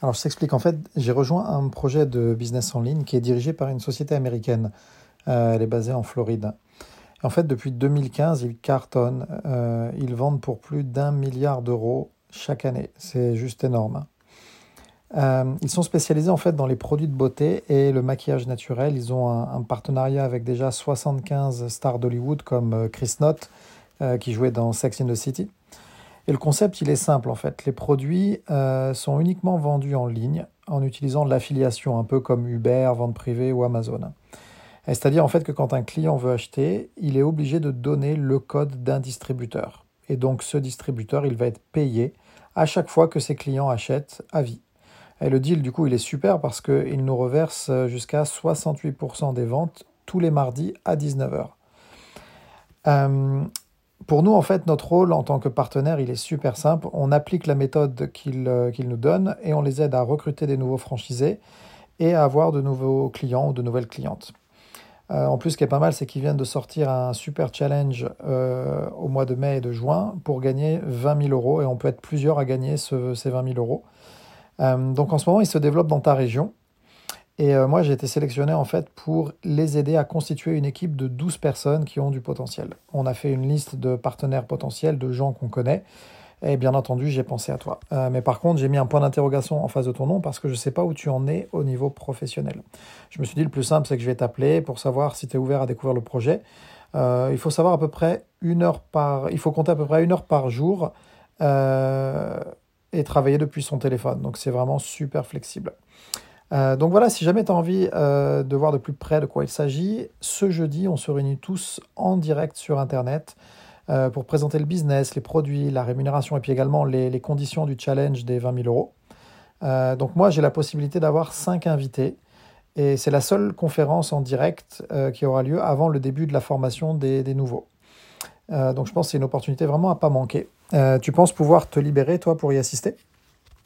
Alors je t'explique, en fait, j'ai rejoint un projet de business en ligne qui est dirigé par une société américaine. Euh, elle est basée en Floride. en fait, depuis 2015, ils cartonnent. Euh, ils vendent pour plus d'un milliard d'euros chaque année. C'est juste énorme. Euh, ils sont spécialisés en fait dans les produits de beauté et le maquillage naturel. Ils ont un, un partenariat avec déjà 75 stars d'Hollywood comme Chris Knott qui jouait dans Sex in the City. Et le concept, il est simple en fait. Les produits euh, sont uniquement vendus en ligne en utilisant de l'affiliation, un peu comme Uber, Vente Privée ou Amazon. C'est-à-dire en fait que quand un client veut acheter, il est obligé de donner le code d'un distributeur. Et donc ce distributeur, il va être payé à chaque fois que ses clients achètent à vie. Et le deal, du coup, il est super parce qu'il nous reverse jusqu'à 68% des ventes tous les mardis à 19h. Euh, pour nous, en fait, notre rôle en tant que partenaire, il est super simple. On applique la méthode qu'il euh, nous donne et on les aide à recruter des nouveaux franchisés et à avoir de nouveaux clients ou de nouvelles clientes. Euh, en plus, ce qui est pas mal, c'est qu'ils viennent de sortir un super challenge euh, au mois de mai et de juin pour gagner 20 000 euros et on peut être plusieurs à gagner ces 20 000 euros. donc en ce moment, ils se développent dans ta région. Et euh, moi, j'ai été sélectionné en fait pour les aider à constituer une équipe de 12 personnes qui ont du potentiel. On a fait une liste de partenaires potentiels, de gens qu'on connaît. Et bien entendu, j'ai pensé à toi. Euh, mais par contre, j'ai mis un point d'interrogation en face de ton nom parce que je ne sais pas où tu en es au niveau professionnel. Je me suis dit, le plus simple, c'est que je vais t'appeler pour savoir si tu es ouvert à découvrir le projet. Euh, il faut savoir à peu près une heure par... Il faut compter à peu près une heure par jour et travailler depuis son téléphone. Donc c'est vraiment super flexible. Euh, donc voilà, si jamais tu as envie euh, de voir de plus près de quoi il s'agit, ce jeudi, on se réunit tous en direct sur Internet euh, pour présenter le business, les produits, la rémunération et puis également les, conditions du challenge des 20 000 euros. donc moi, j'ai la possibilité d'avoir 5 invités et c'est la seule conférence en direct qui aura lieu avant le début de la formation des, nouveaux. donc je pense que c'est une opportunité vraiment à pas manquer. tu penses pouvoir te libérer, toi, pour y assister?